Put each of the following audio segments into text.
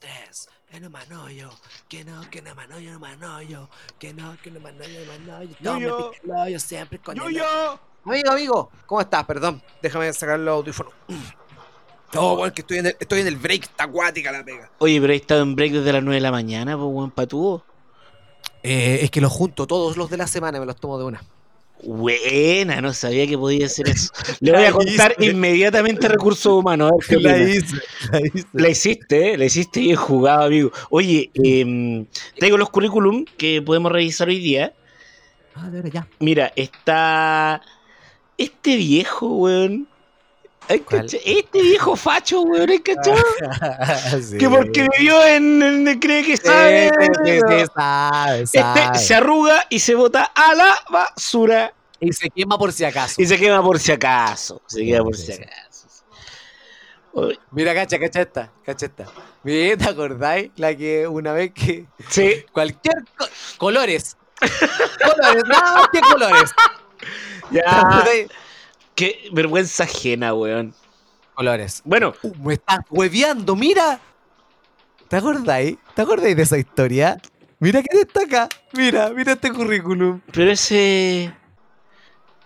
tres. Que no manollo, que no, que no manollo, no manollo, que no, que no manollo, no Yuyo. pica el hoyo siempre con el ¡Yuyo! Amigo, amigo, ¿cómo estás? Perdón, déjame sacar los audífonos. Oh, bueno, que estoy en el, estoy en el break, está acuática la pega. Oye, pero he estado en break desde las 9 de la mañana, pues, weón, patúo. Eh, es que los junto todos los de la semana, me los tomo de una. Buena, no sabía que podía hacer eso. Le voy a contar inmediatamente recursos humanos. a ver qué opina. hice, la hice. La hiciste, ¿eh? La hiciste bien jugado, amigo. Oye, eh, traigo los currículum que podemos revisar hoy día. Ah, de verdad, ya. Mira, está este viejo, weón. Este viejo facho, weón, ¿hay cachado? Sí. Que porque vivió en, en- cree que sabe. Sí, sí, sí, sabe, Este se arruga y se bota a la basura. Y se quema por si acaso. Y se quema por si acaso. Se quema por si acaso. Mira, cacha, cacha esta, cacha esta. Mira, ¿te acordáis? La que una vez que Sí. cualquier co- colores. colores, no, ¿qué colores? ¿Te Ya. Qué vergüenza ajena, weón. Colores. Bueno, Uh, me estás hueveando, mira. ¿Te acordáis? ¿Te acordáis de esa historia? Mira quién está acá. Mira, mira este currículum. pero ese.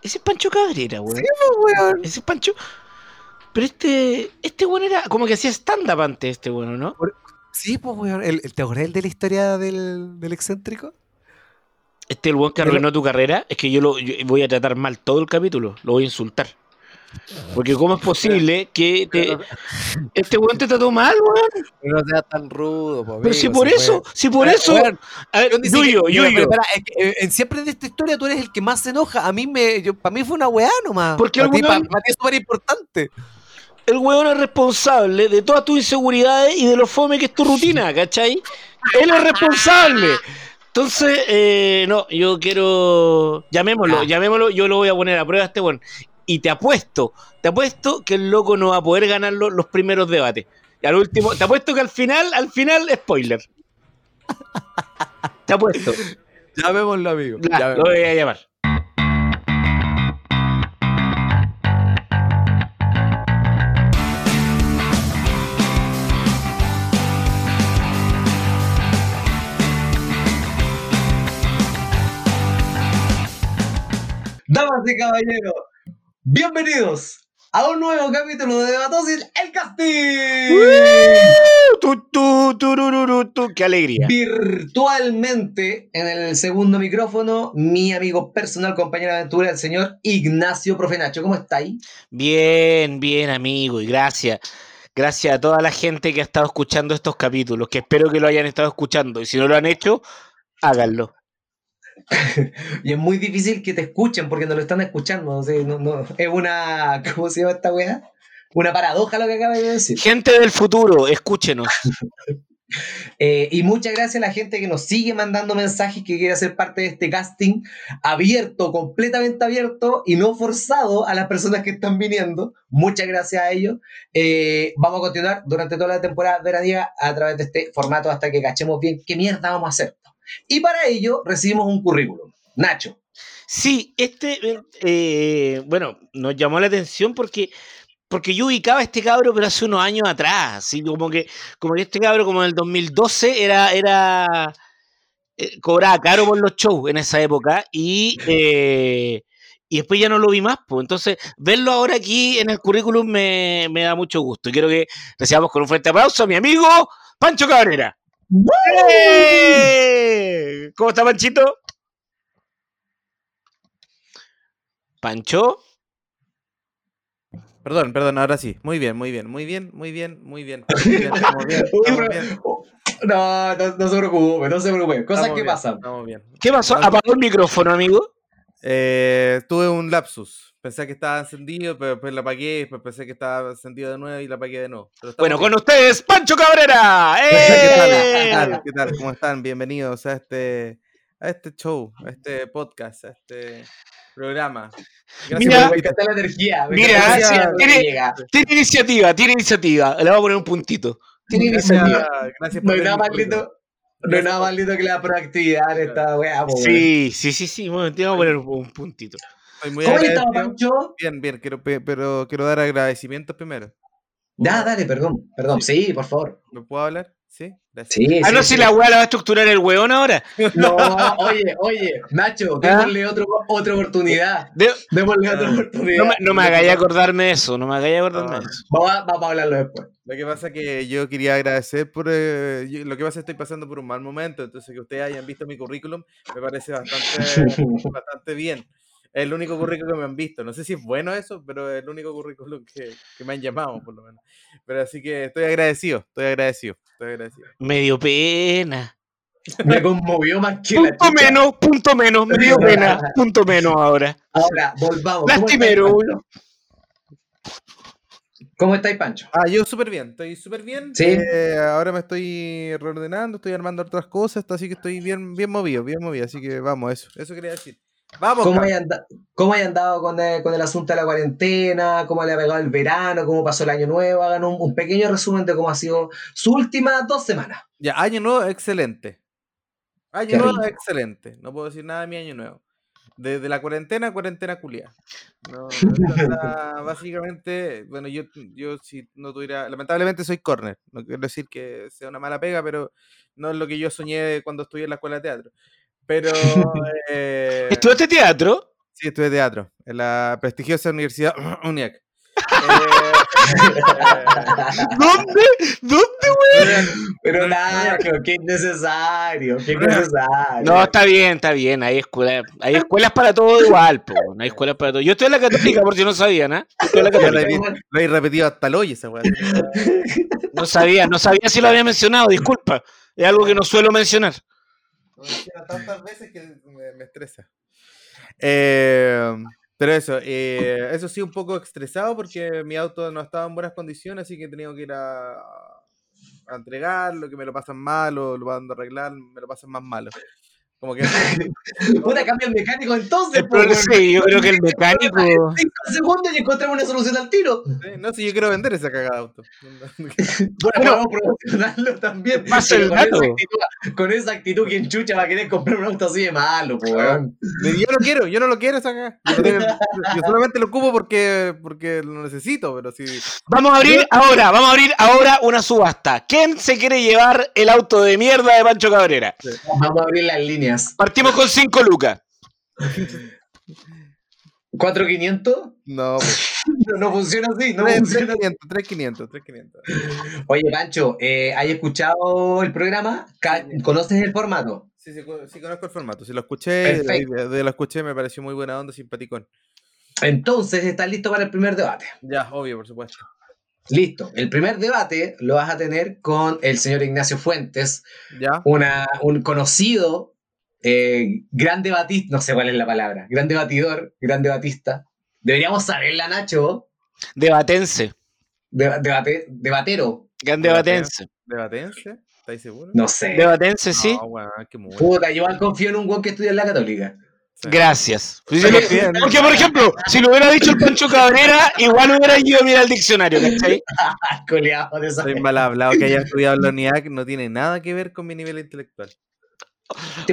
Ese es Pancho Cabrera, weón. Oh, weón. Ese es Pancho. Pero este. Este weón era. Como que hacía stand-up antes, este weón, ¿no? Sí, pues, weón. El- el- ¿Te acordás de la historia del, del excéntrico? Este el weón que Pero- arruinó tu carrera. Es que yo lo yo voy a tratar mal todo el capítulo. Lo voy a insultar. Porque, ¿cómo es posible que te- este weón te trató mal, weón? No seas tan rudo, po, Pero si por si eso, si por Pero, eso. weón, A ver, Yuyo, pero Yuyo. es que, eh, en siempre de esta historia tú eres el que más se enoja. A mí me, yo, para mí fue una weá nomás. Porque para el ti, para ti es súper importante. el weón es responsable de todas tus inseguridades y de lo fome que es tu rutina, ¿cachai? Él es responsable. Entonces, eh, no, yo quiero. Llamémoslo, Ya. llamémoslo, yo lo voy a poner a prueba este weón. Y te apuesto, te apuesto que el loco no va a poder ganar lo- los primeros debates. Y al último, te apuesto que al final, al final, spoiler. Te apuesto. Llamémoslo, amigo. Lo voy a llamar. Damas y caballeros, bienvenidos a un nuevo capítulo de Debatosis, el casting. ¡Qué alegría! Virtualmente en el segundo micrófono, mi amigo personal, compañero de aventura, el señor Ignacio Profenacho. ¿Cómo está ahí? Bien, bien, amigo, y gracias. Gracias a toda la gente que ha estado escuchando estos capítulos, que espero que lo hayan estado escuchando. Y si no lo han hecho, háganlo. Y es muy difícil que te escuchen porque no lo están escuchando. o sea, no- no- es una. ¿Cómo se llama esta weá? Una paradoja lo que acaba de decir. Gente del futuro, escúchenos. Eh, y muchas gracias a la gente que nos sigue mandando mensajes que quiere ser parte de este casting abierto, completamente abierto y no forzado a las personas que están viniendo. Muchas gracias a ellos. Eh, vamos a continuar durante toda la temporada veraniega a través de este formato hasta que cachemos bien qué mierda vamos a hacer. Y para ello recibimos un currículum. Nacho. Sí, este, eh, bueno, nos llamó la atención porque, porque yo ubicaba a este cabro, pero hace unos años atrás, así como que, como que este cabro, como en el 2012, era, era, eh, cobraba caro por los shows en esa época y, eh, y después ya no lo vi más, pues. Entonces, verlo ahora aquí en el currículum me, me da mucho gusto. Y quiero que recibamos con un fuerte aplauso a mi amigo Pancho Cabrera. ¿Cómo está, Panchito? Pancho. Perdón, perdón, ahora sí. Muy bien, muy bien, muy bien, muy bien, muy bien. Muy bien, estamos bien, estamos bien, No, no, no se preocupe, no se preocupe. Cosas estamos que bien, pasan. ¿Qué pasó? ¿Apagó el micrófono, amigo? Eh, tuve un lapsus. Pensé que estaba encendido, pero después la apagué, después pensé que estaba encendido de nuevo y la apagué de nuevo. Bueno, bien. con ustedes, Pancho Cabrera. ¿Qué tal? ¿Qué ¡Eh! tal? ¿Qué tal? ¿Cómo están? Bienvenidos a este, a este show, a este podcast, a este programa. Mira, me encanta la energía. me mira, energía tiene-. Tiene iniciativa, tiene iniciativa. Le voy a poner un puntito. Tiene Gracias, iniciativa. gracias No hay por nada más tenerme. lindo. No hay nada más lindo que la proactividad en esta weá. Sí, sí, sí, sí. Bueno, te voy a poner un puntito. Estoy muy ¿Cómo. Pancho? Bien, bien, quiero, pe- pero quiero dar agradecimientos primero. Ya, dale, perdón. Perdón, sí, por favor. ¿Me puedo hablar? Sí, gracias. Sí, Ah, no, sí. si la weá la va a estructurar el weón ahora. No, oye, oye, Nacho, ¿Ah? démosle otro, otra oportunidad. De- Démosle otra Ah. oportunidad. no me, no me hagáis acordarme de eso, no me hagáis acordarme de Ah. eso. Vamos a, vamos a hablarlo después. Lo que pasa es que yo quería agradecer por... eh, yo- lo que pasa es que estoy pasando por un mal momento, entonces que ustedes hayan visto mi currículum me parece bastante, bastante bien. Es el único currículum que me han visto. No sé si es bueno eso, pero es el único currículum que, que me han llamado, por lo menos. Pero así que estoy agradecido, estoy agradecido, estoy agradecido. Me dio pena. Me conmovió más que la Punto menos, punto menos, me dio pena, punto menos ahora. Ahora, volvamos. ¿Cómo Lastimero. estáis, Pancho? ¿Cómo estáis, Pancho? Ah, yo súper bien, estoy súper bien. Sí. eh, ahora me estoy reordenando, estoy armando otras cosas, así que estoy bien, bien movido, bien movido. Así que vamos, eso, eso quería decir. Vamos, ¿Cómo hay, anda- cómo hay andado con el, con el asunto de la cuarentena? ¿Cómo le ha pegado el verano? ¿Cómo pasó el año nuevo? Hagan un, un pequeño resumen de cómo ha sido sus últimas dos semanas. Ya, año nuevo, excelente. Año Qué nuevo, rico. excelente. No puedo decir nada de mi año nuevo. Desde la cuarentena, cuarentena culia. No, básicamente, bueno, yo, yo si no tuviera, lamentablemente soy corner. No quiero decir que sea una mala pega, pero no es lo que yo soñé cuando estudié en la escuela de teatro. Pero eh, ¿Estudiaste teatro? sí, estudié teatro en la prestigiosa universidad UNIAC. Eh, ¿Dónde? ¿Dónde? Pero Nacho, qué innecesario, qué innecesario. No, está bien, está bien. Hay escuelas, hay escuelas para todo igual, po. No hay escuelas para todo. Yo estoy en la católica, por si no sabían, ¿ah? Estoy en la católica. he, lo he repetido hasta el hoy esa weá. No sabía, no sabía si lo había mencionado, disculpa. Es algo que no suelo mencionar. Lo tantas veces que me, me estresa. Eh, pero eso, eh, eso sí, un poco estresado porque mi auto no estaba en buenas condiciones, así que he tenido que ir a, a entregarlo, que me lo pasan mal o lo van a arreglar, me lo pasan más malo. Como que Puta, cambia el mecánico entonces. El problema- sí, yo creo que el mecánico. Cinco segundos y encontramos una solución al tiro. eh, no sé, yo quiero vender esa cagada de auto. Bueno, vamos a promocionarlo también. Pasa el con, esa dato. actitud, con esa actitud, ¿quién chucha va a querer comprar un auto así de malo, po, weón? yo no quiero, yo no lo quiero esa cagada. Yo solamente lo ocupo porque, porque lo necesito, pero si Vamos a abrir ahora, vamos a abrir ahora una subasta. ¿Quién se quiere llevar el auto de mierda de Pancho Cabrera? Vamos a abrir las líneas. Partimos con 5 lucas. ¿4500? no, pues. No, no funciona así, no Tres- funciona 3500, 3500, 3500. Oye, Pancho, eh, ¿hay escuchado el programa? ¿Conoces el formato? Sí, sí, co- sí, conozco el formato. Si lo escuché, de lo escuché me pareció muy buena onda, simpaticón. Entonces, ¿estás listo para el primer debate? Ya, obvio, por supuesto. Listo. El primer debate lo vas a tener con el señor Ignacio Fuentes, Ya. una, un conocido eh, gran debatista, no sé cuál es la palabra, gran debatidor, gran debatista. Deberíamos saberla, Nacho. Debatense. De- debate- debatero, Gran debatense. ¿Debatense? ¿Estáis seguros? no sé. Debatense, sí. No, Puta, yo confío en un weón que estudia en la católica. Sí. Gracias. Pues Porque, por ejemplo, si lo hubiera dicho el Pancho Cabrera, igual hubiera ido a mirar el diccionario, ¿cachai? Coleado de esa Soy mal hablado que haya estudiado en la UNIAC no tiene nada que ver con mi nivel intelectual.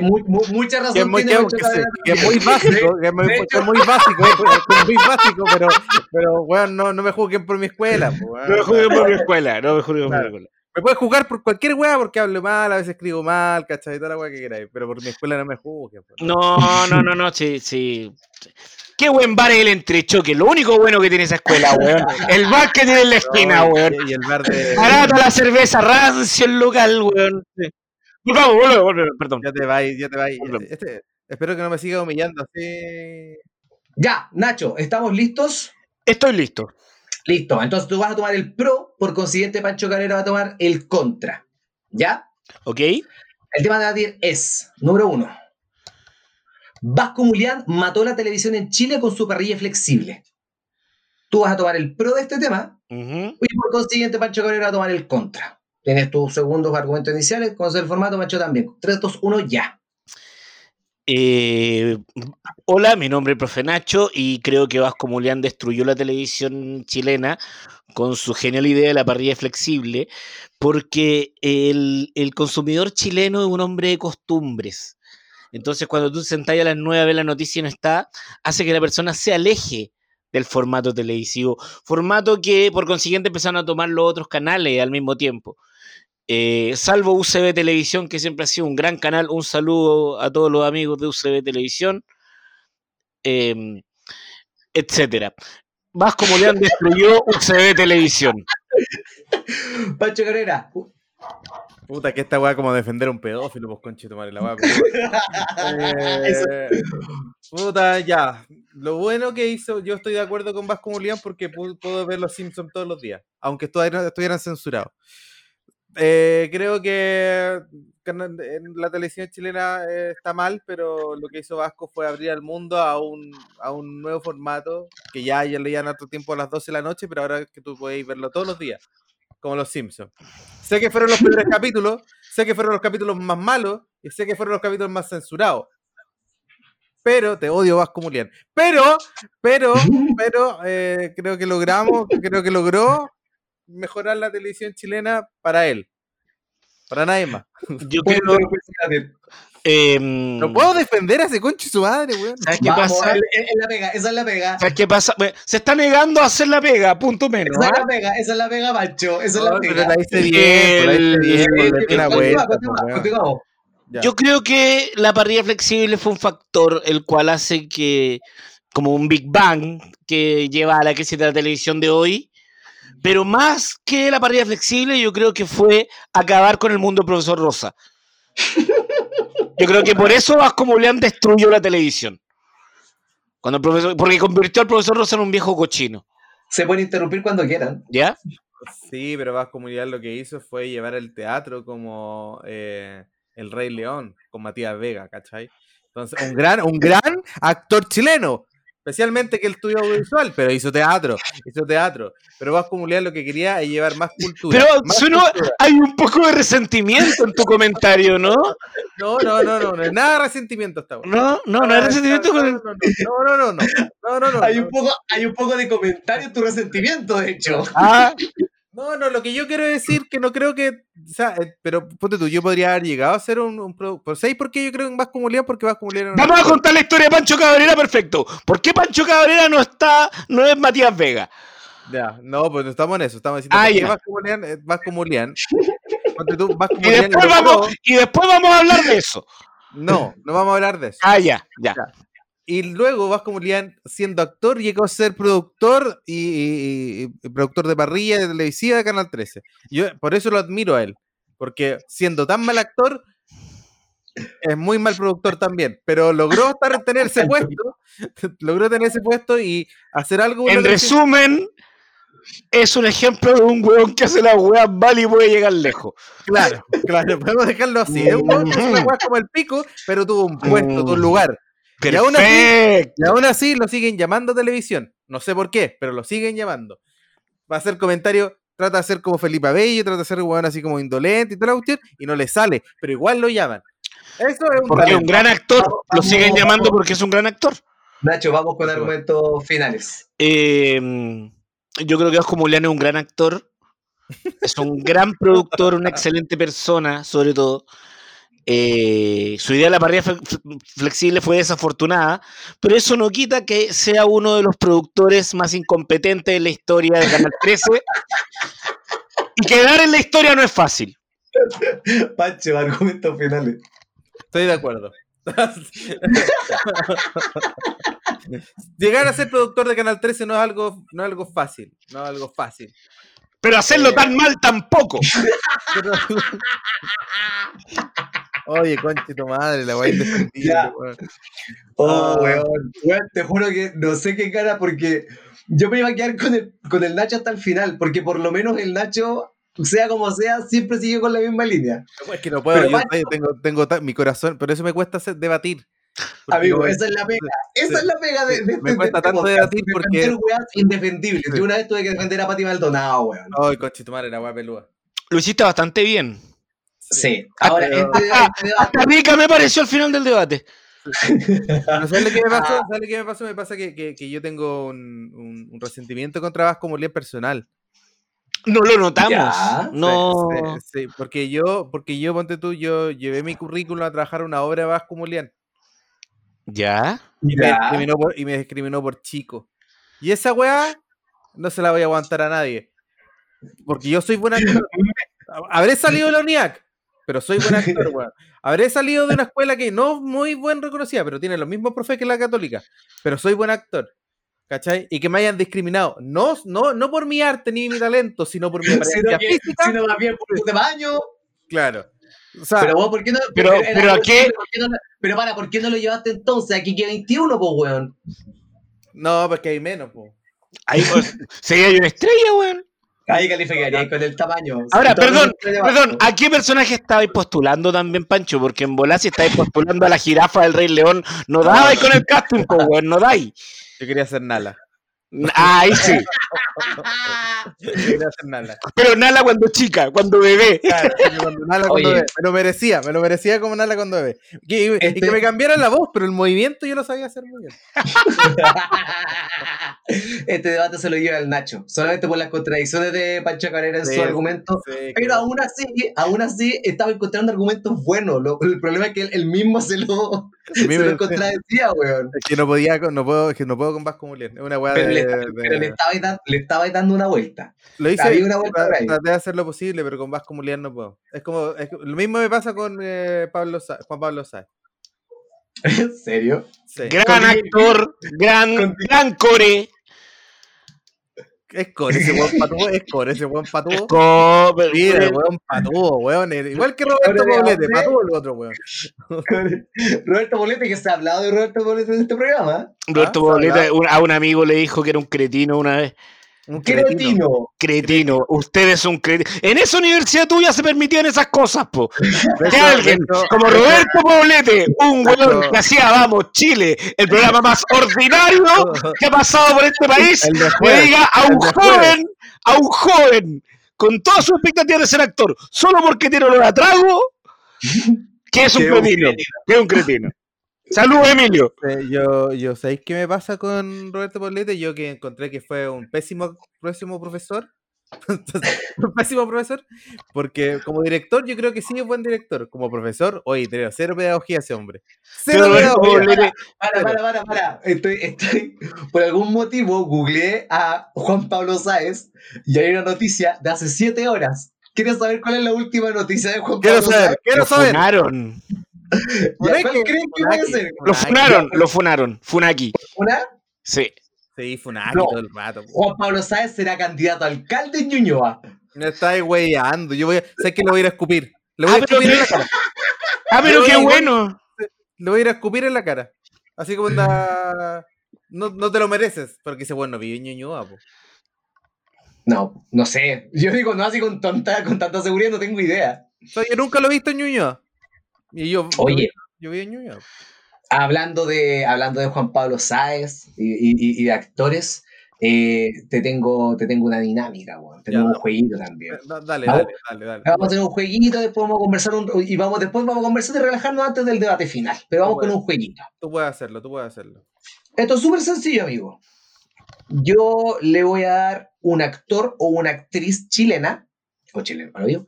Mu- mu- mucha razón Que es muy, tiene que- es muy básico, que es muy, es muy básico, que es muy básico, pero, pero weón, no, no me juzguen por mi escuela. weón. No me juzguen por mi escuela, no me juzguen por mi escuela. Me puedes jugar por cualquier weá porque hablo mal, a veces escribo mal, ¿cachai? Toda la weá que queráis, pero por mi escuela no me juzguen. No, no, no, no, sí, sí. Qué buen bar es el entrechoque. Lo único bueno que tiene esa escuela, weón. El bar que tiene en la esquina, No, y- weón. Y el bar de. Barata la cerveza, rancio el local, weón. Volvamos, volvamos, volvamos, perdón. Ya te vais, ya te vais. Este, espero que no me siga humillando así. Ya, Nacho, ¿estamos listos? Estoy listo. Listo. Entonces tú vas a tomar el pro, por consiguiente, Pancho Cabrera va a tomar el contra. ¿Ya? ¿Ok? El tema de debatir es, número uno, Vasco Mulián mató la televisión en Chile con su parrilla flexible. Tú vas a tomar el pro de este tema y por consiguiente Pancho Cabrera va a tomar el contra. Tienes tus segundos argumentos iniciales, conoces el formato, Pancho también. 3, 2, 1, ya. Eh, hola, mi nombre es Profe Nacho y creo que Vasco Mulián destruyó la televisión chilena con su genial idea de la parrilla flexible, porque el, consumidor chileno es un hombre de costumbres. Entonces, cuando tú sentás a las 9 a ver la noticia y no está, hace que la persona se aleje del formato televisivo, formato que por consiguiente empezaron a tomar los otros canales al mismo tiempo. Eh, salvo UCB Televisión, que siempre ha sido un gran canal. Un saludo a todos los amigos de UCB Televisión. eh, etcétera. Vasco Moleán destruyó UCB Televisión. Pancho Carrera. Puta, que esta weá como defender a un pedófilo, pues conchito madre, la weá. Eh, puta, ya. Lo bueno que hizo, yo estoy de acuerdo con Vasco Mulián porque pu- puedo ver los Simpsons todos los días, aunque estuvieran, estuvieran censurados. Eh, creo que en la televisión chilena eh, está mal, pero lo que hizo Vasco fue abrir al mundo a un, a un nuevo formato que ya, ya leían otro tiempo a las 12 de la noche, pero ahora que tú podéis verlo todos los días, como los Simpsons. Sé que fueron los primeros capítulos, sé que fueron los capítulos más malos y sé que fueron los capítulos más censurados. Pero, te odio Vasco Mulián. Pero, pero, pero, eh, creo que logramos, creo que logró mejorar la televisión chilena para él. Para nadie más. Yo apreciación. em, No puedo defender a ese concho y su madre, weón. ¿Sabes qué Vamos, pasa? es- es la pega, esa es la pega. ¿Sabes qué pasa? Se está negando a hacer la pega, punto menos. Esa es ¿ah? la pega, esa es la pega, Pancho. Esa es la pero pega. la hice bien, la hice bien, le di una Continúa, vuelta, continúa, weón. continuamos. Ya. Yo creo que la parrilla flexible fue un factor el cual hace que, como un Big Bang que lleva a la crisis de la televisión de hoy, pero más que la parrilla flexible, yo creo que fue acabar con el mundo del profesor Rosa. Yo creo que por eso Vasco Mulián destruyó la televisión. Cuando el profesor, porque convirtió al profesor Rosa en un viejo cochino. Se pueden interrumpir cuando quieran. ¿Ya? Sí, pero Vasco Mulián lo que hizo fue llevar el teatro como eh, El Rey León, con Matías Vega, ¿cachai? Entonces, un gran, un gran actor chileno, especialmente que él estudió audiovisual, pero hizo teatro, hizo teatro. Pero Vasco Mulián lo que quería es llevar más cultura. Pero más suena- cultura. hay un poco de resentimiento en tu comentario, ¿no? No, no, no, no, no, es nada de resentimiento esta weá. No, no, no hay resentimiento con el... no, no, no, no, no, no, no, Hay no. un poco, hay un poco de comentario en tu resentimiento, de hecho. Ah, No, no, lo que yo quiero decir que no creo que. O sea, eh, pero ponte tú, yo podría haber llegado a ser un, un productor. ¿Sabéis por qué yo creo en Vasco Mulián? Porque Vasco Mulián Vamos a contar la historia de Pancho Cabrera, perfecto. ¿Por qué Pancho Cabrera no está, no es Matías Vega? Ya, no, pues no estamos en eso. Estamos diciendo Ah, qué ya. Vasco Mulián es Vasco Mulián. Ponte tú, Vasco Y Mulián después, logró- vamos, y después vamos a hablar de eso. No, no vamos a hablar de eso. Ah, ya, ya. Y luego Vasco Mulián, siendo actor, llegó a ser productor y, y- y- y productor de parrilla de televisiva de Canal 13. Yo por eso lo admiro a él. Porque siendo tan mal actor, es muy mal productor también. Pero logró estar, tener ese puesto, logró tener ese puesto y hacer algo. la En resumen, es un ejemplo de un weón que hace la weá mal y puede llegar lejos. Claro, claro, podemos dejarlo así. Es un weón que hace una weá como el pico, pero tuvo un puesto, tuvo un lugar. Y aún así-. Y aún así lo siguen llamando a televisión. No sé por qué, pero lo siguen llamando. Va a hacer comentarios, trata de ser como Felipe Abello, trata de ser un weón así como indolente y toda la cuestión, y no le sale, pero igual lo llaman. Eso es un Porque un gran actor. Vamos, Lo siguen vamos, llamando vamos. porque es un gran actor. Nacho, vamos con argumentos finales. Eh, yo creo que Oscar Mulián es un gran actor. Es un gran productor, una excelente persona, sobre todo. Eh, su idea de la parrilla fle- fle- flexible fue desafortunada, pero eso no quita que sea uno de los productores más incompetentes de la historia de Canal 13. Y quedar en la historia no es fácil. Pancho, argumentos finales. Estoy de acuerdo. Llegar a ser productor de Canal 13 no es algo, no es algo fácil. No es algo fácil. Pero hacerlo tan mal tampoco. Pero- Oye, conche tu madre, la Ya. weón. Oh, Ah. weón. Weón, te juro que no sé qué cara porque yo me iba a quedar con el, con el Nacho hasta el final, porque por lo menos el Nacho, sea como sea, siempre sigue con la misma línea. Es que no puedo, Pero yo tengo, tengo mi corazón, pero eso me cuesta hacer, debatir. Amigo, no- esa es la pega. Esa sí. es la pega de, de me de cuesta este tanto debatir porque- defender weas indefendibles. Sí. Yo una vez tuve que defender a Pati Maldonado, weón. Ay, conche tu madre, la weá pelúa. Lo hiciste bastante bien. Sí. Ahora, pero- este, Ah, este debate- Hasta rica me pareció al final del debate. Pero ¿sabes lo que me pasó? Ah. ¿Sabes lo que me pasó? Me pasa que, que- que yo tengo un, un- un resentimiento contra Vasco Mulián personal. No lo notamos. Ya. No. Sí, sí, sí, porque yo, porque yo, ponte tú, yo llevé mi currículum a trabajar una obra de Vasco Mulián ¿Ya? y me, Ya. discriminó por, y me discriminó por chico. Y esa weá no se la voy a aguantar a nadie. Porque yo soy buena. Habré salido de la UNIAC, pero soy buen actor, weón. Habré salido de una escuela que no muy buen reconocida, pero tiene los mismos profes que la católica, pero soy buen actor. ¿Cachai? Y que me hayan discriminado. No, no, no por mi arte ni mi talento, sino por mi Sino apariencia que- física. sino más bien por tu tamaño. Claro. O sea, Pero vos, ¿por qué no? Pero- pero por- ¿qué? ¿por qué no lo- pero para, ¿por qué no lo llevaste entonces? Aquí que 21, pues, weón. no, porque hay menos, po. Ahí, pues, sería una estrella, weón. Ahí calificaría con el tamaño. Ahora, perdón, Perdón. ¿a qué personaje estabais postulando también, Pancho? Porque en Volá si estáis postulando a la jirafa del Rey León, no dabais con el casting, weón, no dais. Yo quería hacer Nala. Ahí sí. Nala. Pero Nala cuando chica, cuando bebé. Claro, cuando Nala cuando Oye. bebé. Me lo merecía, me lo merecía como Nala cuando bebé. Que- Y, y Este- que me cambiaran la voz, pero el movimiento yo lo sabía hacer muy bien. este debate se lo lleva el Nacho, solamente por las contradicciones de Pancho Carrera en Sí, su argumento. Sí, Pero aún así, aún así estaba encontrando argumentos buenos. Lo- el problema es que él, él mismo se lo, se lo contradecía, weón. es que no podía, con- no puedo, es que no puedo con Vasco Mulier. Es una weá Pero, de, le, de- pero le estabais dan- le estabais dando una vuelta. Lo hice, había una vuelta traté de hacer lo posible, pero con Vasco Mulier no puedo. Es como, es lo mismo me pasa con eh, Pablo Sa- Juan Pablo Sáez. ¿En serio? Sí. Gran Con- actor, gran, con- gran core. Es core ese weón patudo, es core ese weón patudo. Co- pero- Mira, weón patudo, weón. Igual que Roberto Poblete, patudo el otro, weón. Roberto Bolete, que se ha hablado de Roberto Bolete en este programa. Roberto Ah, Poblete un- a un amigo le dijo que era un cretino una vez. Un ¡Qué cretino. cretino! Usted es un cretino. En esa universidad tuya se permitían esas cosas, po. Que alguien como Roberto Poblete, un hecho- que hacía Vamos Chile, el programa más ordinario que ha pasado por este país, le diga a un joven, a un joven, con toda su expectativa de ser actor, solo porque tiene olor a trago, Que es un cretino. Que es un cretino. Saludos, Emilio. Eh, yo, yo, ¿sabéis qué me pasa con Roberto Poblete? Yo que encontré que fue un pésimo, pésimo profesor. un pésimo profesor. Porque como director, yo creo que sí es buen director. Como profesor, oye, tiene cero pedagogía ese hombre. Cero pedagogía. Para, para, para, para. Estoy, estoy, por algún motivo, googleé a Juan Pablo Sáez y hay una noticia de hace siete horas. ¿Quieres saber cuál es la última noticia de Juan Quiero Pablo saber, Sáez? quiero saber. Ya, Funaki, ¿Cuál creen que puede Funaki, ser? Lo funaron, lo funaron. Funaki. ¿Una? Sí. Sí, Funaki No. todo el rato. Juan Pablo Sáez será candidato a alcalde en Ñuñoa. Me estáis weyando. Yo voy a, sé que lo voy a ir a escupir. Le voy Ah, a pero escupir en la cara. Ah, pero qué bueno. Le voy a ir a escupir en la cara. Así como anda. No, no te lo mereces. Porque ese bueno vive en Ñuñoa, po. No, no sé. Yo digo, no así con tanta, con tanta seguridad, no tengo idea. Yo nunca lo he visto en Ñuñoa. Y yo. Oye. Yo en Ñuñoa. Hablando de, hablando de Juan Pablo Sáez y, y- y de actores, eh, te, tengo, te tengo una dinámica, weón. Tenemos Ya. un jueguito también. Da- Dale, dale, dale, dale. Vamos a hacer un jueguito, después vamos a conversar un- y vamos, después vamos a conversar y relajarnos antes del debate final. Pero vamos con Bueno. un jueguito. Tú puedes hacerlo, tú puedes hacerlo. Esto es súper sencillo, amigo. Yo le voy a dar un actor o una actriz chilena, o chileno, para yo,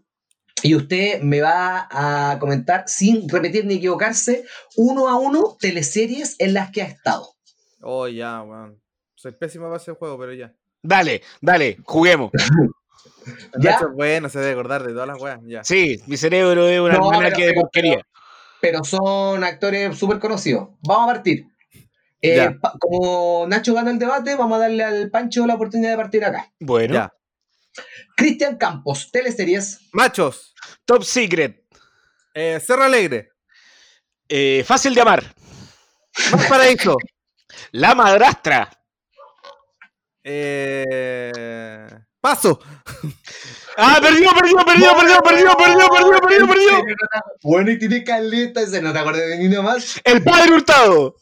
y usted me va a comentar, sin repetir ni equivocarse, uno a uno teleseries en las que ha estado. Oh, ya, weón. Soy pésimo para ese juego, pero ya. Dale, dale, juguemos. ¿Ya? Nacho es bueno, se debe acordar de todas las weas. Ya. Sí, mi cerebro es una No, pero- que de pero- porquería. Pero son actores súper conocidos. Vamos a partir. Eh, pa- como Nacho gana el debate, vamos a darle al Pancho la oportunidad de partir acá. Bueno, Ya. Cristian Campos, teleseries. Machos. Top Secret. Eh, Cerro Alegre. Eh, fácil de amar. Más Paraíso. La madrastra. Eh, paso. Ah, perdió, perdió, perdió, perdió, perdió, perdió, perdió, perdió, perdió. Bueno, y tiene caleta, ese no te acuerdas de ni una más. El padre hurtado.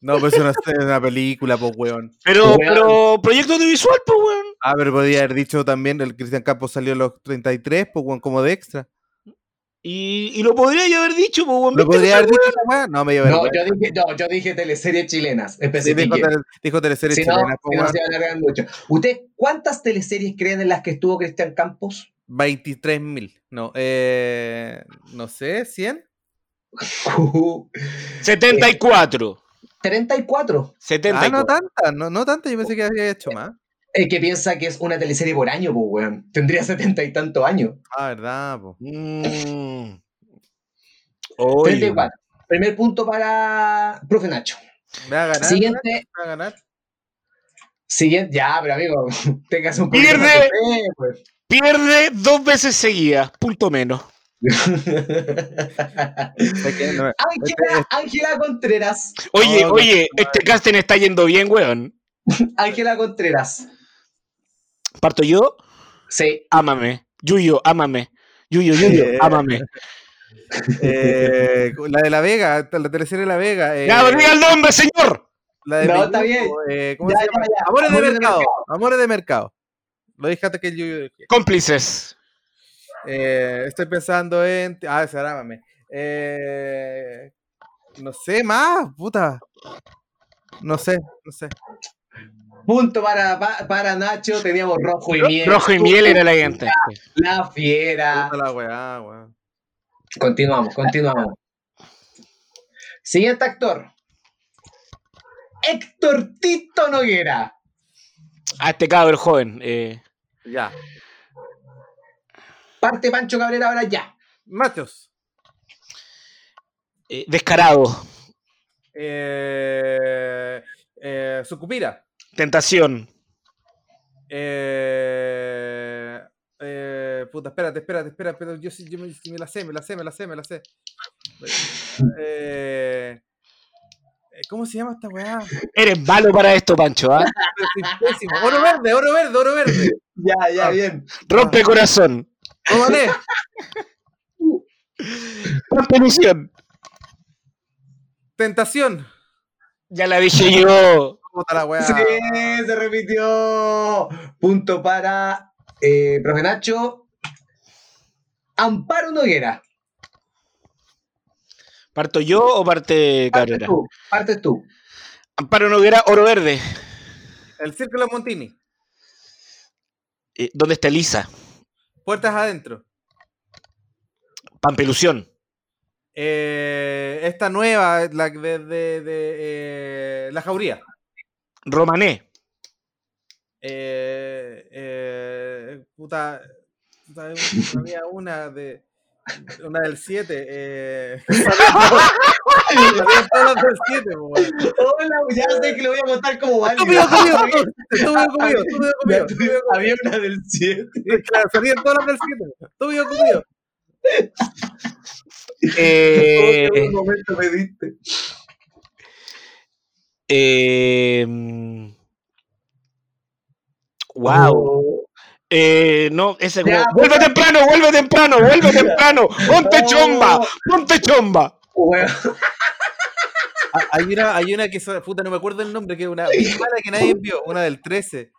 No, pues es una, es una película, pues, weón. Pero, Weón. pero, proyecto audiovisual, pues, weón. Ah, pero podría haber dicho también, el Cristian Campos salió a los 33, pues, como de extra. Y, y lo podría yo haber dicho, pues. ¿Lo ¿viste podría haber dicho weá? No, me No, yo dije, no, yo dije teleseries chilenas, Sí, dijo, tele- dijo teleseries Si no, chilenas, pues, si no se mucho. ¿Usted cuántas teleseries creen en las que estuvo Cristian Campos? 23 mil. No, eh, no sé, 100. 74. 34. 74. Ah, no tanta, no, no tanta, yo pensé que había hecho más. Es que piensa que es una teleserie por año, pues, weón. Tendría setenta y tantos años. Ah, verdad. Mm. 34. Primer punto para profe Nacho. ¿Me va a ganar? Siguiente. ¿Me va a ganar? Siguiente. Ya, pero amigo, tengas un Pierde. poquito más de fe, pues. Pierde dos veces seguidas, punto menos. No- Ángela, Ángela Contreras. Oye, Oh, oye, este casting está yendo bien, weón. Ángela Contreras. Parto yo, Sí. ámame. Yuyo, ámame. Yuyo, Yuyo, Eh. ámame. eh, la de La Vega, la teleserie de La Vega. eh, ¡Ya, diga el nombre, señor! La de No, está bien. eh, ¿Cómo Ya, se llama? ya, ya. Amores, de Amores de mercado. mercado. Amores de mercado. Lo dije antes que yo. Cómplices. Eh, estoy pensando en. Ah, Sarámame. Eh, no sé más, puta. No sé, no sé. Punto para, pa- para Nacho. Teníamos rojo y miel. Rojo y miel era la gente. La fiera. Weá, weón. Continuamos, continuamos. Siguiente actor. Héctor Tito Noguera. A este cabrón joven. eh, Ya. Parte Pancho Cabrera ahora ya. Machos. eh, descarado. Eh, eh, Sucupira. Tentación. Eh, eh, puta, espérate, espérate, espérate, pero yo, yo me, la sé, me la sé, me la sé, me la sé. Eh, ¿Cómo se llama esta weá? Eres malo para esto, Pancho, ¿ah? Oro verde, oro verde, oro verde. Ya, ya, bien. Rompe corazón. Vale. Rompe ilusión. Tentación. Ya la dije yo. Puta la weá. Sí, se repitió. Punto para eh, profe Nacho. Amparo Noguera. ¿Parto yo o parte Partes Cabrera? tú. Partes tú. Amparo Noguera, Oro Verde. El Círculo Montini. Eh, ¿Dónde está Elisa? Puertas adentro. Pampelusión. Eh, esta nueva, la de, de, de, eh, La Jauría. Romané. Eh, eh, puta, puta, había una de una del 7 eh, salían todas las del 7 Hola, ya sé que lo voy a contar como válido. estúpido conmigo estúpido Había una del 7. conmigo. Claro, salían todas las del 7 estúpido conmigo Eh, En un momento me diste. Eh, wow. Oh. Eh, no, ese Ya, como, Vuelve temprano, vuelve temprano, vuelve temprano. Ponte chomba, ponte chomba. Ah, hay una hay una que puta no me acuerdo el nombre que es una muy mala que nadie vio una del 13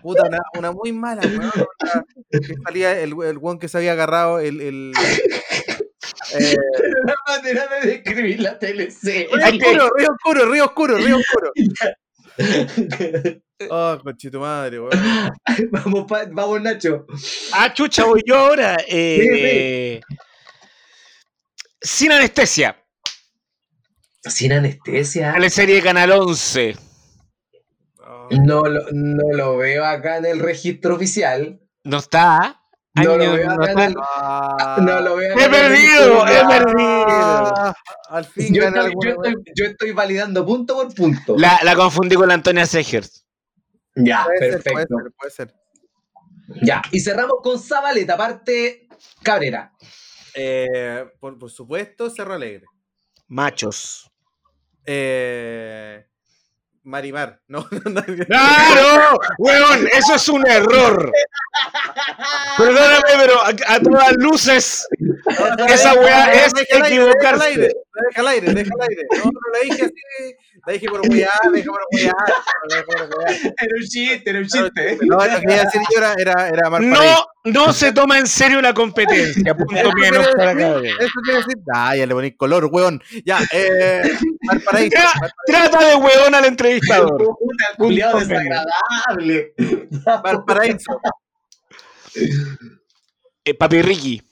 puta una, una muy mala weón, una que salía el el weón que se había agarrado el, el eh, La manera de describir la teleserie. Río oscuro, río oscuro, río oscuro, río oscuro. Oh, conchito madre, weón. vamos, pa- vamos, Nacho. Ah, chucha, voy yo ahora. Eh, Sin anestesia. Sin anestesia. La serie de Canal 11. Oh, No lo, no lo veo acá en el registro oficial. No está. No Año- lo veo no ah, no lo veo He perdido, he oficial. perdido. ah, Al fin Yo estoy, alguna yo, estoy, weón. yo estoy validando punto por punto. La, la confundí con la Antonia Segers. Ya, Puede ser, puede perfecto. ser, puede ser. Ya, y cerramos con Zabaleta, parte Cabrera. Eh, por, por supuesto, Cerro Alegre. Machos. Eh, Marimar. No, no, no. ¡Claro! ¡Weón! ¡Eso es un error! Perdóname, pero a, a todas luces. Esa weá es Deja al aire, equivocarse. Deja al aire, deja al aire, deja al aire. No, no la dije así. La dije por weá, la dije por weá. la dije por weá. Era un chiste, era un chiste. No, lo que iba a decir yo era, era, era. No, no se toma en serio la competencia. Punto menos para Eso quiere decir. Ah, ya le poní color, weón. Ya, eh. Valparaíso. Tra- Trata de weón al entrevistador. Menos. desagradable. Valparaíso. Eh, Papi Ricky.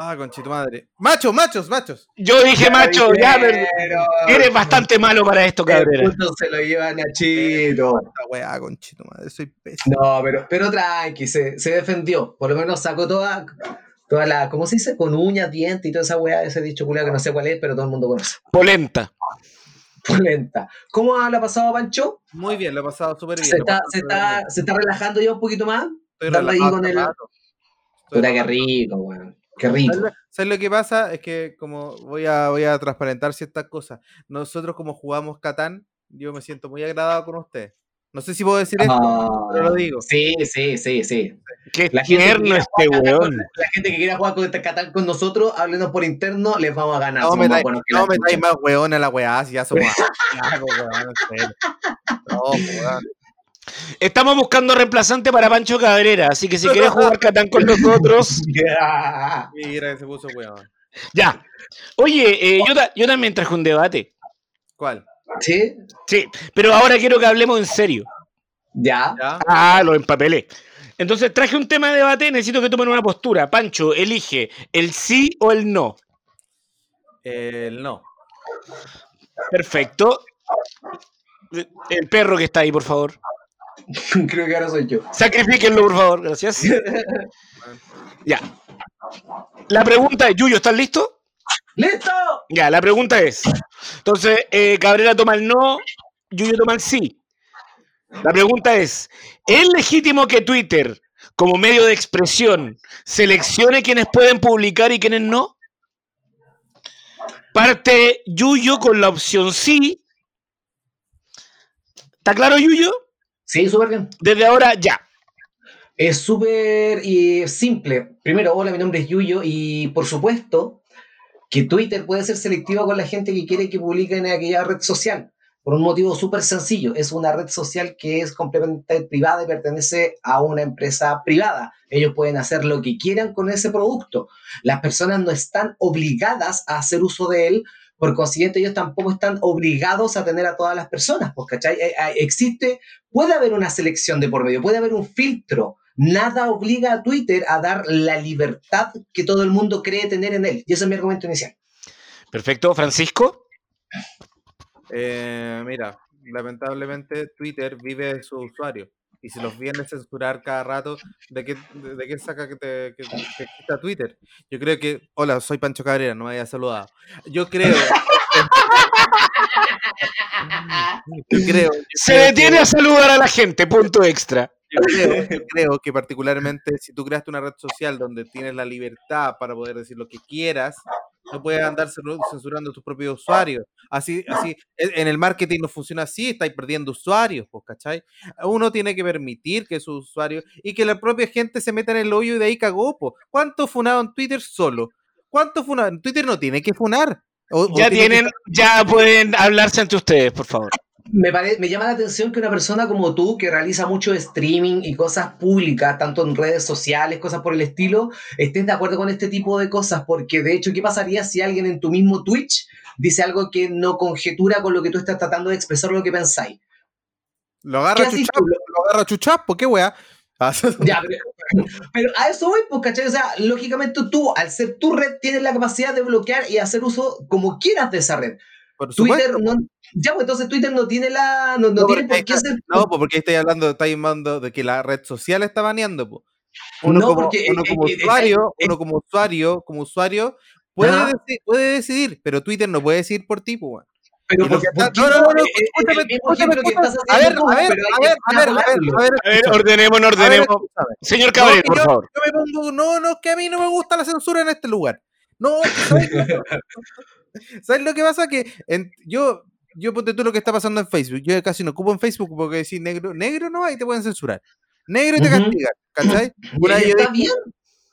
Ah, conchito madre. Machos, machos, machos. Yo dije macho, ya, pero Pero- eres bastante malo para esto, El Cabrera. punto se lo lleva Nachito. Esta weá, conchito madre. Soy pésimo. No, pero, pero tranqui, se, se defendió. Por lo menos sacó toda, toda la, ¿cómo se dice? Con uñas, dientes y toda esa weá, ese dicho culiao que no sé cuál es, pero todo el mundo conoce. Polenta. Polenta. ¿Cómo ha la pasado Pancho? Muy bien, lo he pasado súper bien. ¿Se está, se, está, bien. ¿Se está relajando ya un poquito más? Estoy dando ahí relajado con el- Puta, qué relajado. rico, weón. Qué ¿Sabes rico. lo, sabes lo que pasa? Es que como voy a, voy a transparentar ciertas cosas. Nosotros como jugamos Catán, yo me siento muy agradado con usted. No sé si puedo decir esto, Ah, pero lo digo. Sí, sí, sí, sí. Qué La gente tierno que este quiera jugar weón. con- La gente que quiera jugar con este Catán con nosotros, háblenos por interno, les vamos a ganar. No me dais no más weón a la weá, si ya somos Ah. No, weón. Estamos buscando reemplazante para Pancho Cabrera, así que si quieres jugar Catán con nosotros, Ya. Mira que se puso weón. ya. Oye, eh, yo, ta- yo también traje un debate. ¿Cuál? ¿Sí? Sí, pero ahora quiero que hablemos en serio. Ya. ¿Ya? Ah, lo empapelé. Entonces traje un tema de debate, necesito que tomen una postura. Pancho, elige el sí o el no. El no. Perfecto. El perro que está ahí, por favor. Creo que ahora soy yo. Sacrifíquenlo, por favor. Gracias. Ya. La pregunta es, Yuyo, ¿estás listo? ¡Listo! Ya, la pregunta es. Entonces, eh, Cabrera toma el no, Yuyo toma el sí. La pregunta es: ¿es legítimo que Twitter, como medio de expresión, seleccione quienes pueden publicar y quienes no? Parte Yuyo con la opción sí. ¿Está claro, Yuyo? Sí, súper bien. Desde ahora ya. Es súper eh, simple. Primero, hola, mi nombre es Yuyo y por supuesto que Twitter puede ser selectivo con la gente que quiere que publiquen en aquella red social. Por un motivo súper sencillo. Es una red social que es completamente privada y pertenece a una empresa privada. Ellos pueden hacer lo que quieran con ese producto. Las personas no están obligadas a hacer uso de él. Por consiguiente, ellos tampoco están obligados a tener a todas las personas. Pues, ¿cachai? Eh, eh, Existe, puede haber una selección de por medio, puede haber un filtro. Nada obliga a Twitter a dar la libertad que todo el mundo cree tener en él. Y ese es mi argumento inicial. Perfecto. Francisco. Eh, mira, lamentablemente Twitter vive de sus usuarios. Y si los viene a censurar cada rato, ¿de qué, de, de qué saca que, te, que, que Twitter? Yo creo que. Hola, soy Pancho Cabrera, no me haya saludado. Yo creo. yo creo. yo Se creo detiene que- a saludar a la gente. Punto extra. Yo creo, yo creo que particularmente si tú creaste una red social donde tienes la libertad para poder decir lo que quieras, no puedes andar censurando a tus propios usuarios. Así, así, e- en el marketing no funciona así, estáis perdiendo usuarios, pues, ¿cachai? Uno tiene que permitir que sus usuarios y que la propia gente se meta en el hoyo y de ahí cagó, pues. ¿Cuánto funado en Twitter solo? ¿Cuánto funado? En Twitter no tiene que funar. O- o Ya que tienen, ya pueden hablarse entre ustedes, por favor. Me, pare- me llama la atención que una persona como tú, que realiza mucho streaming y cosas públicas, tanto en redes sociales, cosas por el estilo, estés de acuerdo con este tipo de cosas, porque de hecho, ¿qué pasaría si alguien en tu mismo Twitch dice algo que no conjetura con lo que tú estás tratando de expresar lo que pensáis? Lo agarra ¿Qué haces chuchapo, tú? lo agarra chuchapo, qué weá. Ah, Ya, pero, pero a eso voy, pues, ¿cachai? O sea, lógicamente tú, al ser tu red, tienes la capacidad de bloquear y hacer uso como quieras de esa red. Por supuesto. Twitter no... Ya, pues entonces Twitter no tiene la... No, no No, tiene por qué está- ser... No, pues porque estáis hablando, estáis hablando de que la red social está baneando, po. Uno No, como, porque, uno eh, como eh, usuario, eh, uno como usuario, como usuario, puede, Ajá. deci- puede decidir, pero Twitter no puede decidir por ti, weón. Pero Y ¿por, lo que por está- qué no, no, no, no, Eh, eh, escúchame, escúchame, A ver, a ver, a ver, a ver, a ver, a ver, A ver, ordenemos, ordenemos. Señor Cabrera, por favor. yo me pongo- no, no, es que a mí no me gusta la censura en este lugar. No, ¿sabes, ¿sabes lo que pasa? Que en- yo, yo ponte tú lo que está pasando en Facebook. Yo casi no ocupo en Facebook porque decir negro, negro no, ahí te pueden censurar. Negro y te castigan, ¿cachai? Y Por ahí está bien.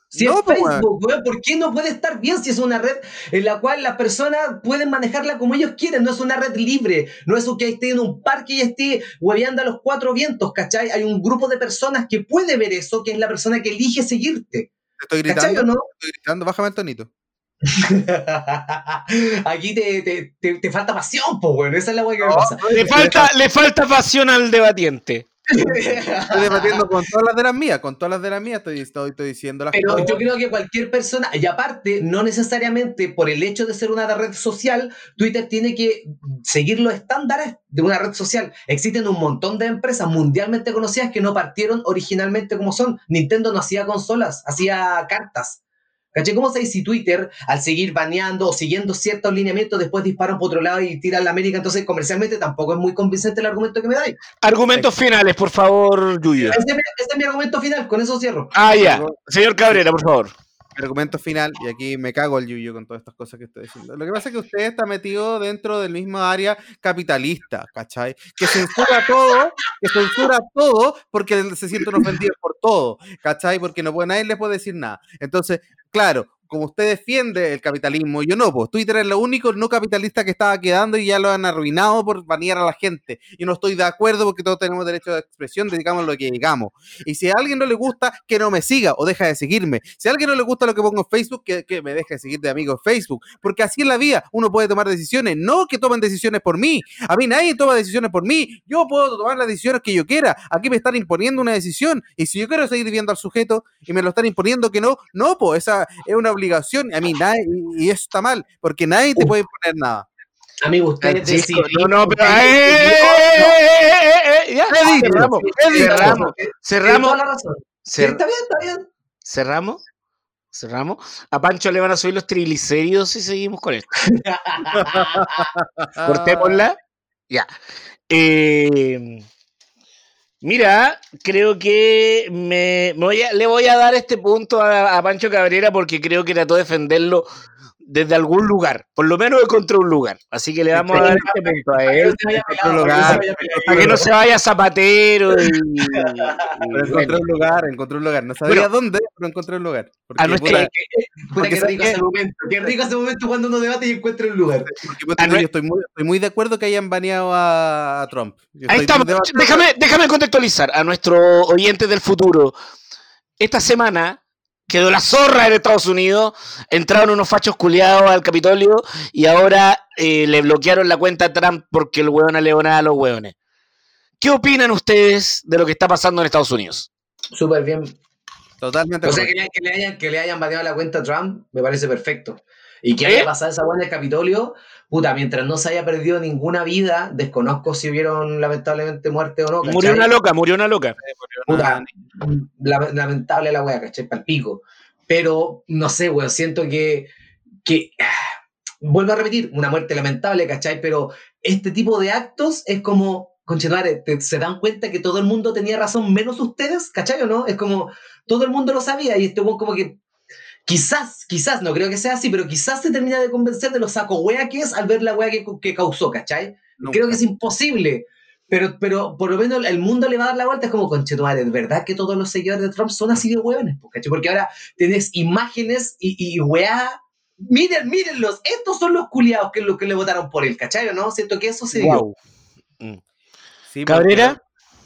Si No, es pues. Facebook, weón, ¿por qué no puede estar bien si es una red en la cual las personas pueden manejarla como ellos quieren? No es una red libre, no es que esté en un parque y esté hueveando a los cuatro vientos, ¿cachai? Hay un grupo de personas que puede ver eso, que es la persona que elige seguirte, Te estoy ¿cachai gritando, o no? te estoy gritando, bájame el tonito. Aquí te, te, te, te falta pasión, po. Esa es la weá que me pasa. Le falta, le falta pasión al debatiente. Estoy debatiendo con todas las de las mías, con todas las de las mías estoy, estoy, estoy diciendo las Pero cosas. yo creo que cualquier persona, y aparte, no necesariamente por el hecho de ser una red social, Twitter tiene que seguir los estándares de una red social. Existen un montón de empresas mundialmente conocidas que no partieron originalmente como son. Nintendo no hacía consolas, hacía cartas. ¿Caché? ¿Cómo sabéis si Twitter, al seguir baneando o siguiendo ciertos lineamientos, después disparan por otro lado y tiran la América? Entonces, comercialmente tampoco es muy convincente el argumento que me dais. Argumentos finales, por favor, Yuyo. Ese, es mi- ese es mi argumento final, con eso cierro. Ah, ya. Señor Cabrera, por favor. Mi argumento final, y aquí me cago el yuyo con todas estas cosas que estoy diciendo. Lo que pasa es que usted está metido dentro del mismo área capitalista, ¿cachai? Que censura todo, que censura todo porque se sienten ofendidos por todo, ¿cachai? Porque no puede, nadie le puede decir nada. Entonces, claro, como usted defiende el capitalismo, yo no, pues Twitter es lo único no capitalista que estaba quedando y ya lo han arruinado por banear a la gente. Y no estoy de acuerdo porque todos tenemos derecho de expresión, digamos lo que digamos. Y si a alguien no le gusta, que no me siga o deja de seguirme. Si a alguien no le gusta lo que pongo en Facebook, que, que me deje de seguir de amigo en Facebook. Porque así es la vida, uno puede tomar decisiones, no que tomen decisiones por mí. A mí nadie toma decisiones por mí. Yo puedo tomar las decisiones que yo quiera. Aquí me están imponiendo una decisión. Y si yo quiero seguir viendo al sujeto y me lo están imponiendo que no, no, pues esa es una obligación. A mí nadie, y y eso está mal, porque nadie te puede imponer nada. Amigo, usted Francisco, decidió- no, no, pero. ¡Eh, eh, eh, eh, eh, eh, ya, cerramos, cerramos, cerramos, está bien, está bien. cerramos, cerramos. A Pancho le van a subir los triglicéridos si seguimos con esto. Cortémosla. Ya. Eh, mira, creo que me, voy a- le voy a dar este punto a, a Pancho Cabrera porque creo que trató de defenderlo desde algún lugar, por lo menos encontró un lugar. Así que le vamos a dar este punto a él. para que no se vaya zapatero y, Pero y- encontré un lugar, encontré un lugar. No sabía Bueno. dónde, pero encontré un lugar. Porque, A nuestra- puta, Porque qué ¿sabes rico ese momento. Qué rico ese momento cuando uno debate y encuentra un lugar. porque, a yo estoy muy, estoy muy de acuerdo que hayan baneado a, a Trump. Yo Ahí estamos. Déjame, déjame contextualizar a nuestros oyentes del futuro. Esta semana quedó la zorra en Estados Unidos, entraron unos fachos culiados al Capitolio y ahora eh, le bloquearon la cuenta a Trump porque el hueón aleonaba a los hueones. ¿Qué opinan ustedes de lo que está pasando en Estados Unidos? Súper bien. Totalmente. O sea, que le, que le hayan, que le hayan baneado la cuenta a Trump, me parece perfecto. Y que ¿Eh? haya pasado esa buena en el Capitolio, puta, mientras no se haya perdido ninguna vida, desconozco si hubieron lamentablemente muerte o no. ¿cachai? Murió una loca, murió una loca. Puta, la- lamentable la wea, ¿cachai? Palpico. Pero, no sé, weón, siento que, que ah, vuelvo a repetir, una muerte lamentable, ¿cachai? Pero este tipo de actos es como, conchetumare, se dan cuenta que todo el mundo tenía razón, menos ustedes, ¿cachai o no? Es como, todo el mundo lo sabía y este weón como que, quizás, quizás, no creo que sea así, pero quizás se termina de convencer de lo saco wea que es al ver la wea que, que causó, ¿cachai? Nunca. Creo que es imposible. Pero, pero por lo menos el mundo le va a dar la vuelta. Es como, conchetumare, ¿de verdad que todos los seguidores de Trump son así de hueones? ¿cachai? Porque ahora tenés imágenes y, y weá. Miren, mírenlos. Estos son los culiados que, lo, que le votaron por él, ¿cachai? ¿No? Siento que eso se dio. Guau. Sí, Cabrera.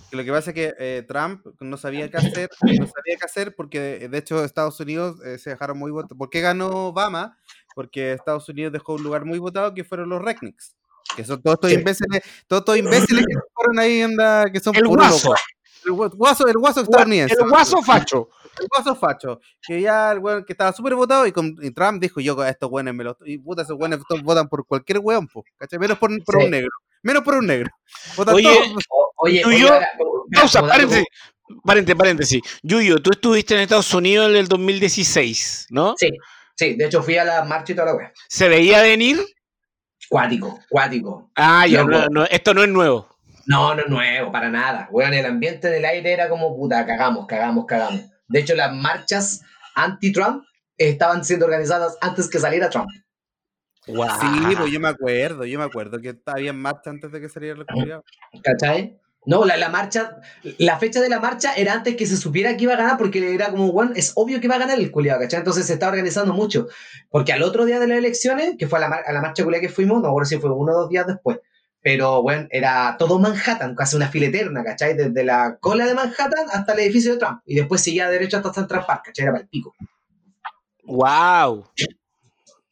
porque Lo que pasa es que eh, Trump no sabía qué hacer, no sabía qué hacer porque de hecho Estados Unidos eh, se dejaron muy votados. ¿Por qué ganó Obama? Porque Estados Unidos dejó un lugar muy votado que fueron los rednecks. Que son todos estos imbéciles, todos estos imbéciles que fueron ahí anda, que son El guaso. El gua- guaso, el guaso estadounidense. El guaso facho. El guaso facho. Que ya el weón que estaba súper votado y, con, y Trump dijo, yo a estos weones me los... Y puta, esos weones votan por cualquier weón, po, ¿cachai? Menos por, por Sí. un negro. Menos por un negro. Votan Oye, todos- O- oye, oye, Pausa, paréntesis. Paréntesis, paréntesis. Yuyo, tú estuviste en Estados Unidos en el 2016, ¿no? Sí, sí, de hecho fui a la marcha y toda la wea. ¿Se veía venir? Cuático, cuático. Ah, ya, no, no, esto no es nuevo. No, no es nuevo, para nada. Weón, el ambiente del aire era como puta, cagamos, cagamos, cagamos. De hecho, las marchas anti-Trump estaban siendo organizadas antes que saliera Trump. Sí, pues yo me acuerdo, yo me acuerdo que había marcha antes de que saliera el culiao. ¿Cachai? No, la, la marcha, la fecha de la marcha era antes que se supiera que iba a ganar, porque era como, bueno, es obvio que va a ganar el culiado, ¿cachai? Entonces se está organizando mucho. Porque al otro día de las elecciones, que fue a la, a la marcha culiada que fuimos, no recuerdo si fue uno o dos días después, pero bueno, era todo Manhattan, casi una fila eterna, ¿cachai? Desde la cola de Manhattan hasta el edificio de Trump. Y después seguía derecho hasta Central Park, ¿cachai? Era para el pico. Wow.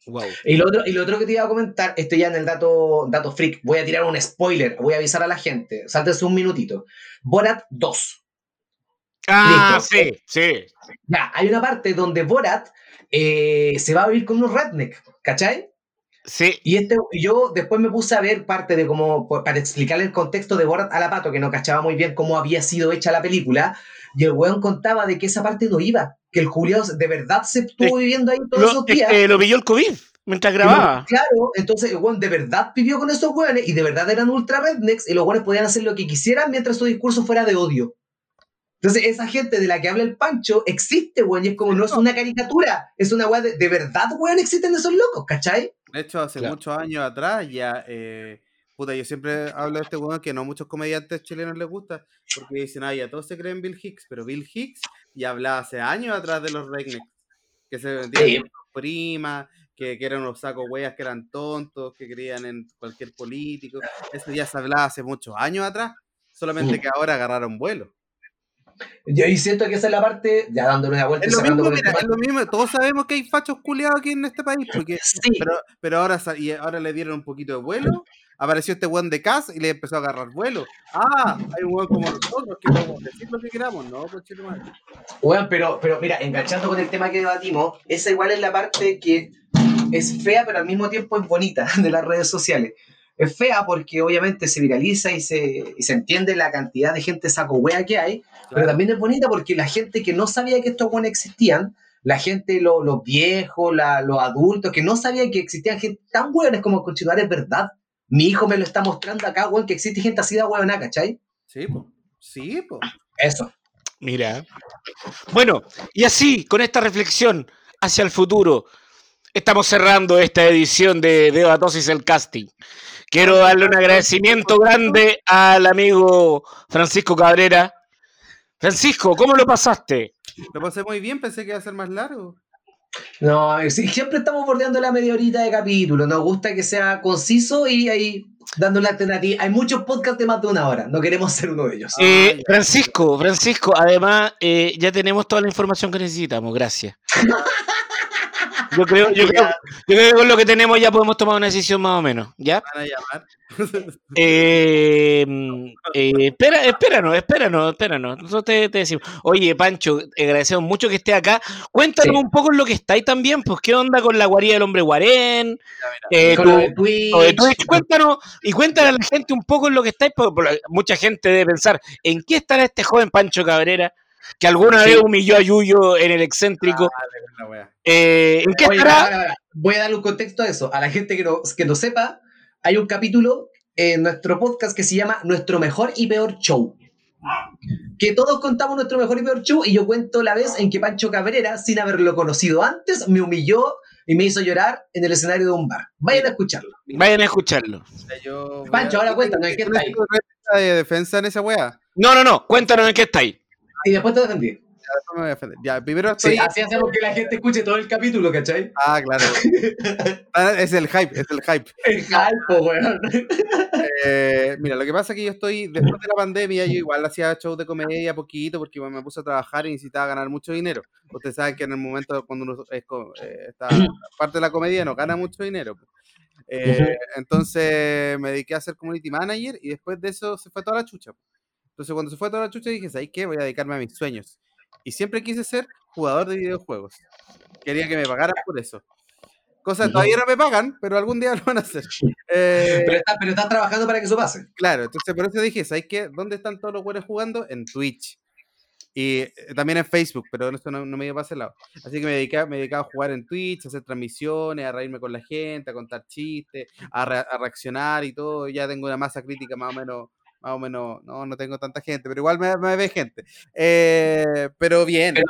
Wow. Y lo, otro, y lo otro que te iba a comentar, esto ya en el dato, dato freak, voy a tirar un spoiler, voy a avisar a la gente, sáltense un minutito. Borat 2. Ah, Listo. sí, sí. Ya, hay una parte donde Borat eh, se va a vivir con unos redneck, ¿cachai? Sí. Y este, yo después me puse a ver parte de cómo, para explicarle el contexto de Borat a la Pato, que no cachaba muy bien cómo había sido hecha la película, y el weón contaba de que esa parte no iba, que el Julio de verdad se estuvo viviendo ahí todos Lo, esos es días. que lo pilló el COVID mientras grababa. Claro, entonces el weón de verdad vivió con esos weones y de verdad eran ultra rednecks y los weones podían hacer lo que quisieran mientras su discurso fuera de odio. Entonces, esa gente de la que habla el Pancho existe, weón, y es como no es una caricatura, es una weá de, de verdad, weón, existen esos locos, ¿cachai? De hecho, hace Claro. muchos años atrás ya. eh, puta, yo siempre hablo de este weón que no a muchos comediantes chilenos les gusta. Porque dicen, ah, ya todos se creen Bill Hicks. Pero Bill Hicks ya hablaba hace años atrás de los rednecks. Que se vendían Sí. con sus primas, que, que eran unos sacos weas que eran tontos, que creían en cualquier político. Eso ya se hablaba hace muchos años atrás. Solamente Mm. que ahora agarraron vuelo. Yo y siento que esa es la parte, ya dándole una vuelta Es lo mismo, mira, es lo mismo. Todos sabemos que hay fachos culiados aquí en este país. Porque Sí, Pero, pero ahora, y ahora le dieron un poquito de vuelo. Apareció este weón de casa y le empezó a agarrar vuelo. Ah, hay un weón como nosotros que podemos decir lo que queramos, ¿no? Pues, weón, pero, pero mira, enganchando con el tema que debatimos, esa igual es la parte que es fea, pero al mismo tiempo es bonita de las redes sociales. Es fea porque obviamente se viraliza y se, y se entiende la cantidad de gente saco wea que hay, pero también es bonita porque la gente que no sabía que estos weones existían, la gente, lo- los viejos, la- los adultos, que no sabían que existían gente tan weones como continuar es verdad. Mi hijo me lo está mostrando acá, weón, que existe gente así de weona, ¿cachai? Sí, pues. Sí, pues. Eso. Mira. Bueno, y así, con esta reflexión hacia el futuro, estamos cerrando esta edición de Debatosis el Casting. Quiero darle un agradecimiento grande al amigo Francisco Cabrera. Francisco, ¿cómo lo pasaste? Lo pasé muy bien, pensé que iba a ser más largo. No, sí, siempre estamos bordeando la media horita de capítulo. Nos gusta que sea conciso y ahí dándole alternativa. Hay muchos podcasts de más de una hora. No queremos ser uno de ellos. Eh. Francisco, Francisco, además eh, ya tenemos toda la información que necesitamos, gracias. Yo creo, yo, creo, yo creo que con lo que tenemos ya podemos tomar una decisión más o menos, ¿ya? Van a llamar. Eh, eh, espera, espéranos, espéranos, espéranos. Nosotros te, te decimos, oye, Pancho, te agradecemos mucho que esté acá. Cuéntanos Sí. un poco en lo que estáis también, pues, ¿qué onda con la guarida del hombre guarén? Eh, Con tu- lo de Twitch. lo de Twitch, cuéntanos y cuéntanos a la gente un poco en lo que estáis, porque porque mucha gente debe pensar, ¿en qué estará este joven Pancho Cabrera? Que alguna Sí. vez humilló a Yuyo en el excéntrico. Ah. Eh, ¿En qué Oye, estará? para, para, para. Voy a darle un contexto a eso. A la gente que no, que no sepa, hay un capítulo en nuestro podcast que se llama Nuestro mejor y peor show. Que todos contamos nuestro mejor y peor show y yo cuento la vez en que Pancho Cabrera, sin haberlo conocido antes, me humilló y me hizo llorar en el escenario de un bar. Vayan a escucharlo. Vayan a escucharlo. Yo Pancho, a- ahora cuéntanos, ¿en qué ¿Tú no estáis? de defensa en esa wea? No, no, no, cuéntanos en qué estáis. Y después te defendí. Ya, me voy a defender. Ya, primero Sí, estoy. así hacemos que la gente escuche todo el capítulo, ¿cachai? Ah, claro. Ah, es el hype, es el hype. El calpo, weón. Eh, mira, lo que pasa es que yo estoy, después de la pandemia, yo igual hacía shows de comedia poquito porque me puse a trabajar y necesitaba ganar mucho dinero. Ustedes saben que en el momento cuando uno es eh, está parte de la comedia no gana mucho dinero. Eh. Entonces me dediqué a ser community manager y después de eso se fue toda la chucha. Entonces cuando se fue toda la chucha dije, ¿sabes qué? Voy a dedicarme a mis sueños. Y siempre quise ser jugador de videojuegos. Quería que me pagaran por eso. Cosas todavía no me pagan, pero algún día lo van a hacer. Eh, Pero, está- pero estás trabajando para que eso pase. Claro, entonces por eso dije, ¿sabes qué? ¿Dónde están todos los buenos jugando? En Twitch. Y eh, también en Facebook, pero eso no, no me iba para ese lado. Así que me dedicaba, me dedicaba a jugar en Twitch, a hacer transmisiones, a reírme con la gente, a contar chistes, a, re- a reaccionar y todo. Ya tengo una masa crítica más o menos, más o menos, no, no tengo tanta gente, pero igual me, me ve gente. Eh, pero bien. Pero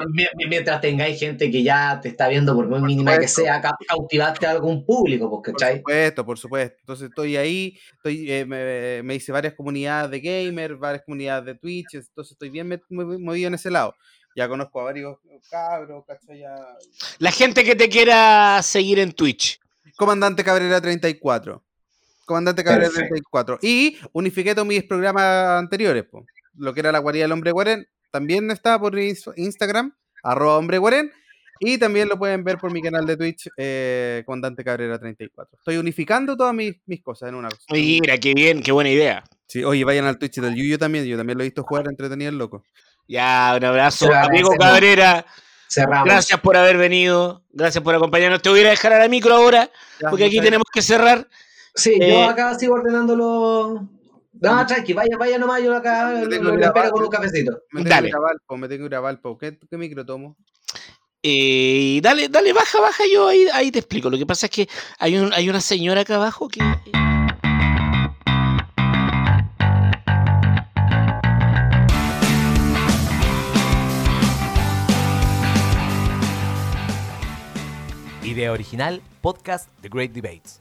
mientras tengáis gente que ya te está viendo, por muy mínima que sea, ca- cautivaste a algún público, pues, Por ¿cachai? supuesto, por supuesto. Entonces estoy ahí, estoy, eh, me, me hice varias comunidades de gamers, varias comunidades de Twitch, entonces estoy bien movido en ese lado. Ya conozco a varios cabros, ¿cachai? Ya... La gente que te quiera seguir en Twitch. Comandante Cabrera 34. Comandante Cabrera Perfecto. 34. Y unifiqué todos mis programas anteriores, po. lo que era la guarida del hombre guarén, también está por ins- Instagram, arroba hombre guarén. Y también lo pueden ver por mi canal de Twitch, eh, con Dante Cabrera 34. Estoy unificando todas mis, mis cosas en una cosa. Mira, qué bien, qué buena idea. Sí, oye, vayan al Twitch del Yuyo también. Yo también lo he visto jugar entretenido el loco. Ya, un abrazo, amigo. Cabrera. Cerramos. Gracias por haber venido. Gracias por acompañarnos. Te voy a dejar a la micro ahora, Ya, porque aquí tenemos que cerrar. Sí, Eh, yo acá sigo ordenando los. No, tranqui, vaya, vaya nomás, yo acá Yo lo, tengo lo que espero con un cafecito. Me tengo Dale. que ir a Valpo, me tengo que ir a Valpo. ¿Qué, qué micro tomo? Eh, dale, dale, baja, baja, yo ahí, ahí te explico. Lo que pasa es que hay, un, hay una señora acá abajo que... Idea original, podcast The Great Debates.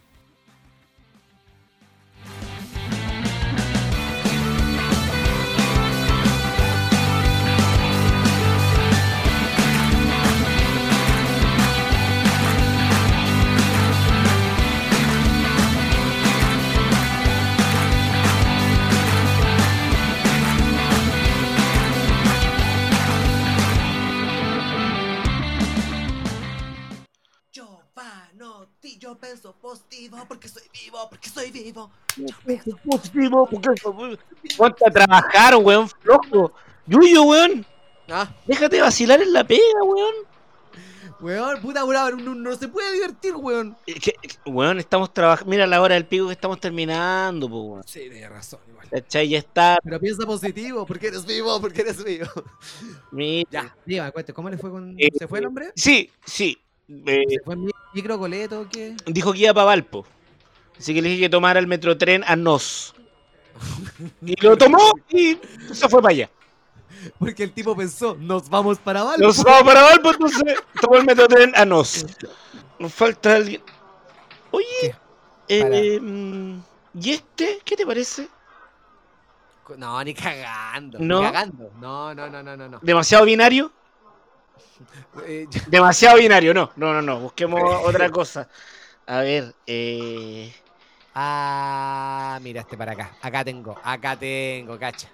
Yo pienso positivo porque soy vivo, porque soy vivo. Positivo, porque... Ponte a trabajar, weón, flojo. Yuyo, weón, Ah, déjate vacilar en la pega, weón. weón, puta, weón, no, no se puede divertir, weón. Es que, weón, estamos trabajando... Mira la hora del pico que estamos terminando, weón. Sí, tienes razón, igual. ¿Cachai? Ya está. Pero piensa positivo, porque eres vivo, porque eres vivo. Mira. Ya, dígame, cuente, ¿cómo le fue con. Eh, ¿Se fue el hombre? Sí, sí. Eh, ¿Se fue en mi- micro, coleto, qué? dijo que iba para Valpo. Así que le dije que tomara el metrotren a Nos. Y lo tomó y se fue para allá. Porque el tipo pensó, nos vamos para Valpo. Nos vamos para Valpo, entonces tomó el metrotren a Nos. Nos falta alguien. Oye, eh, mm, ¿y este? ¿Qué te parece? No, ni cagando. ¿No? Ni cagando. No, no, no. no. ¿Demasiado binario? Eh, Demasiado binario, no. No, no, no. Busquemos otra cosa. A ver, eh. Ah, mira este para acá. Acá tengo, acá tengo, cacha.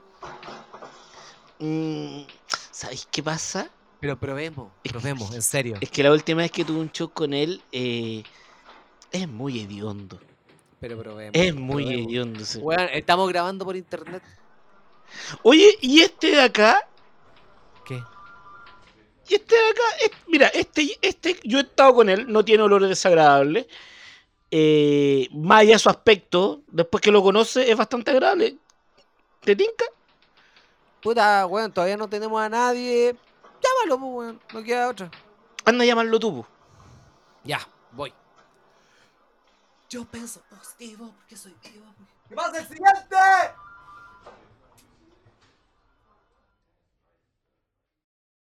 mm, ¿Sabéis qué pasa? Pero probemos, probemos, en serio. Es que la última vez que tuve un show con él, eh, es muy hediondo. Pero probemos. Es muy probemos. hediondo. estamos grabando por internet. Oye, ¿y este de acá? Y este de acá, es- mira, este, este, yo he estado con él, no tiene olores desagradables. Eh, más allá de su aspecto, después que lo conoce, es bastante agradable. ¿Te tinca? Puta, weón, todavía no tenemos a nadie. Llámalo, pues, weón. No queda otra. Anda a llamarlo tú. po. Ya, voy. Yo pienso positivo porque soy vivo. ¿Qué pasa el siguiente?